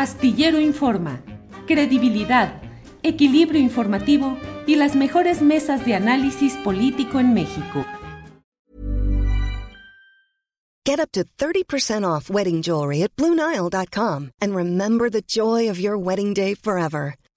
Astillero Informa, credibilidad, equilibrio informativo y las mejores mesas de análisis político en México. Get up to 30% off wedding jewelry at BlueNile.com and remember the joy of your wedding day forever.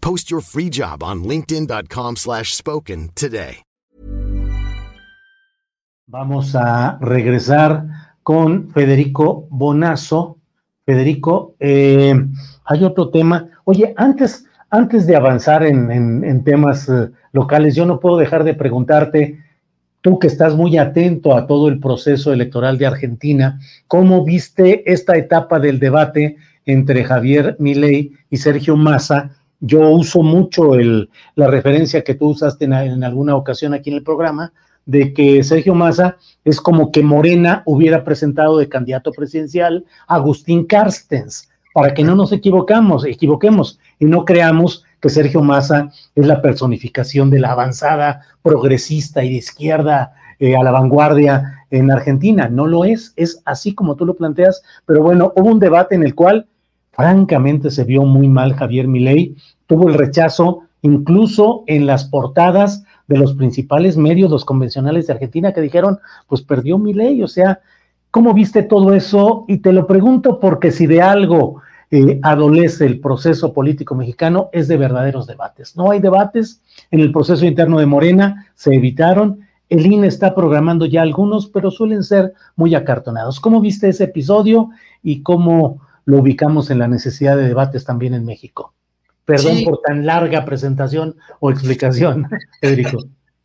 Post your free job on linkedin.com slash spoken today. Vamos a regresar con Federico Bonazo. Federico, eh, hay otro tema. Oye, antes, antes de avanzar en, temas eh, locales, yo no puedo dejar de preguntarte, tú que estás muy atento a todo el proceso electoral de Argentina, ¿cómo viste esta etapa del debate entre Javier Milei y Sergio Massa? Yo uso mucho el, la referencia que tú usaste en, alguna ocasión aquí en el programa, de que Sergio Massa es como que Morena hubiera presentado de candidato presidencial a Agustín Carstens, para que no nos equivocamos, equivoquemos y no creamos que Sergio Massa es la personificación de la avanzada progresista y de izquierda eh, a la vanguardia en Argentina. No lo es, es así como tú lo planteas, pero bueno, hubo un debate en el cual francamente se vio muy mal Javier Milei, tuvo el rechazo incluso en las portadas de los principales medios, los convencionales de Argentina, que dijeron, pues perdió mi ley, o sea, ¿cómo viste todo eso? Y te lo pregunto porque si de algo eh, adolece el proceso político mexicano es de verdaderos debates. No hay debates en el proceso interno de Morena, se evitaron, el INE está programando ya algunos, pero suelen ser muy acartonados. ¿Cómo viste ese episodio y cómo lo ubicamos en la necesidad de debates también en México? Perdón sí. por tan larga presentación o explicación, Federico.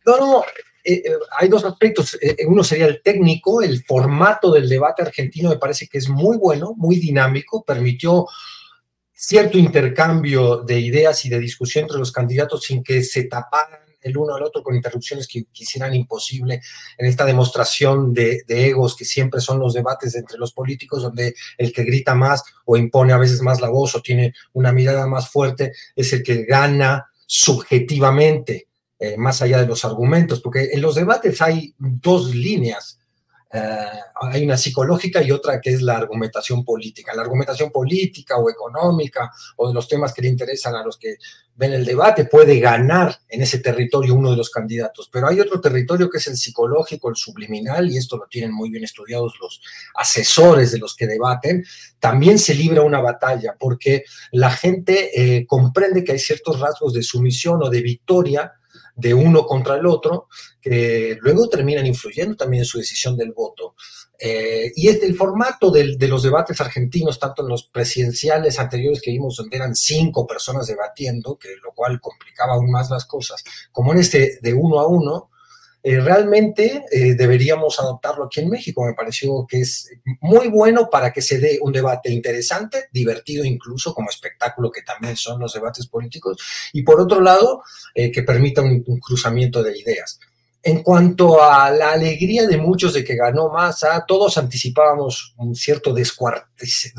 No, no, eh, hay dos aspectos. Eh, uno sería el técnico, el formato del debate argentino me parece que es muy bueno, muy dinámico, permitió cierto intercambio de ideas y de discusión entre los candidatos sin que se taparan el uno al otro con interrupciones que quisieran imposible en esta demostración de, egos que siempre son los debates entre los políticos, donde el que grita más o impone a veces más la voz o tiene una mirada más fuerte es el que gana subjetivamente, eh, más allá de los argumentos, porque en los debates hay dos líneas. Uh, hay una psicológica y otra que es la argumentación política. La argumentación política o económica o de los temas que le interesan a los que ven el debate puede ganar en ese territorio uno de los candidatos, pero hay otro territorio que es el psicológico, el subliminal, y esto lo tienen muy bien estudiados los asesores de los que debaten, también se libra una batalla porque la gente eh, comprende que hay ciertos rasgos de sumisión o de victoria de uno contra el otro, que luego terminan influyendo también en su decisión del voto. Eh, y es el formato del, de los debates argentinos, tanto en los presidenciales anteriores que vimos donde eran cinco personas debatiendo, que lo cual complicaba aún más las cosas, como en este de uno a uno, eh, realmente eh, deberíamos adoptarlo aquí en México. Me pareció que es muy bueno para que se dé un debate interesante, divertido incluso como espectáculo que también son los debates políticos, y por otro lado, eh, que permita un, cruzamiento de ideas. En cuanto a la alegría de muchos de que ganó Massa, todos anticipábamos un cierto descuartiz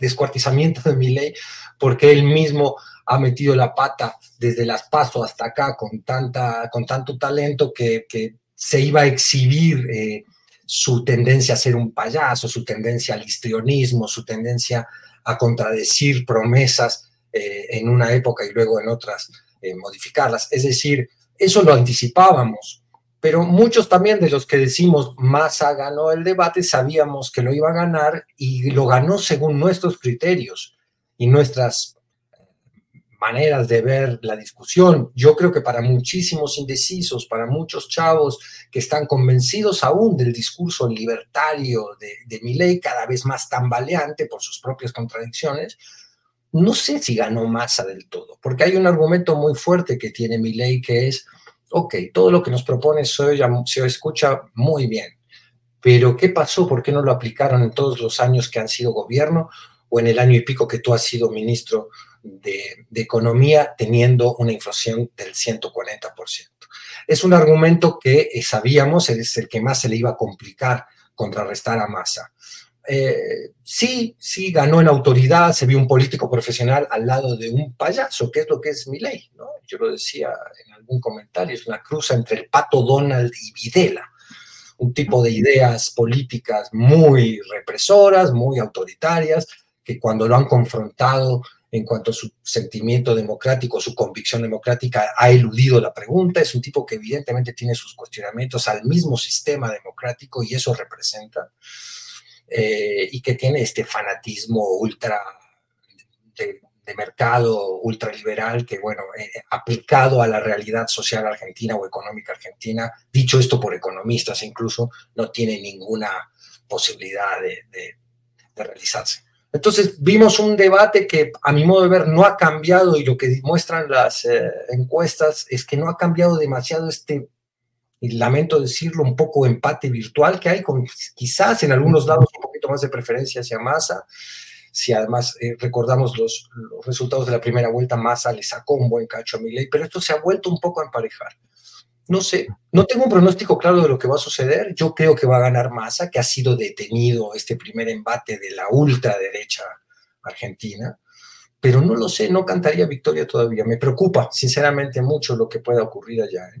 descuartizamiento de mi ley, porque él mismo ha metido la pata desde las pasos hasta acá con, tanta, con tanto talento que, que se iba a exhibir eh, su tendencia a ser un payaso, su tendencia al histrionismo, su tendencia a contradecir promesas eh, en una época y luego en otras eh, modificarlas. Es decir, eso lo anticipábamos, pero muchos también de los que decimos Massa ganó el debate sabíamos que lo iba a ganar y lo ganó según nuestros criterios y nuestras maneras de ver la discusión. Yo creo que para muchísimos indecisos, para muchos chavos que están convencidos aún del discurso libertario de, de Milley, cada vez más tambaleante por sus propias contradicciones, no sé si ganó masa del todo, porque hay un argumento muy fuerte que tiene Milley que es, ok, todo lo que nos propone se, oye, se escucha muy bien, pero ¿qué pasó? ¿Por qué no lo aplicaron en todos los años que han sido gobierno o en el año y pico que tú has sido ministro de, Economía teniendo una inflación del 140%? Es un argumento que eh, sabíamos es el que más se le iba a complicar contrarrestar a Massa. Eh, sí, sí ganó en autoridad, se vio un político profesional al lado de un payaso, que es lo que es mi ley, ¿no? Yo lo decía en algún comentario, es una cruza entre el pato Donald y Videla, un tipo de ideas políticas muy represoras, muy autoritarias, que cuando lo han confrontado en cuanto a su sentimiento democrático, su convicción democrática, ha eludido la pregunta. Es un tipo que evidentemente tiene sus cuestionamientos al mismo sistema democrático y eso representa. Eh, y que tiene este fanatismo ultra de, mercado ultraliberal que, bueno, eh, aplicado a la realidad social argentina o económica argentina, dicho esto por economistas incluso, no tiene ninguna posibilidad de realizarse. Entonces vimos un debate que a mi modo de ver no ha cambiado y lo que muestran las eh, encuestas es que no ha cambiado demasiado este, y lamento decirlo, un poco empate virtual que hay, con quizás en algunos lados un poquito más de preferencia hacia Massa. Si además eh, recordamos los, los, resultados de la primera vuelta, Massa le sacó un buen cacho a Milei, pero esto se ha vuelto un poco a emparejar. No sé, no tengo un pronóstico claro de lo que va a suceder. Yo creo que va a ganar Massa, que ha sido detenido este primer embate de la ultraderecha argentina, pero no lo sé, no cantaría victoria todavía. Me preocupa, sinceramente, mucho lo que pueda ocurrir allá. ¿eh?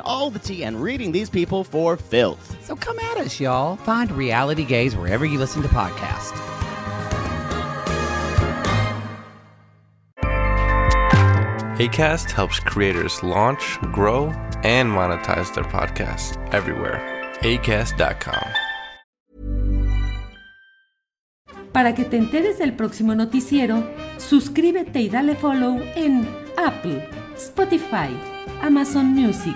all the tea and reading these people for filth. So come at us, y'all. Find Reality Gaze wherever you listen to podcasts. ACAST helps creators launch, grow, and monetize their podcasts everywhere. ACAST.com. Para que te enteres del próximo noticiero, suscríbete y dale follow en Apple, Spotify, Amazon Music,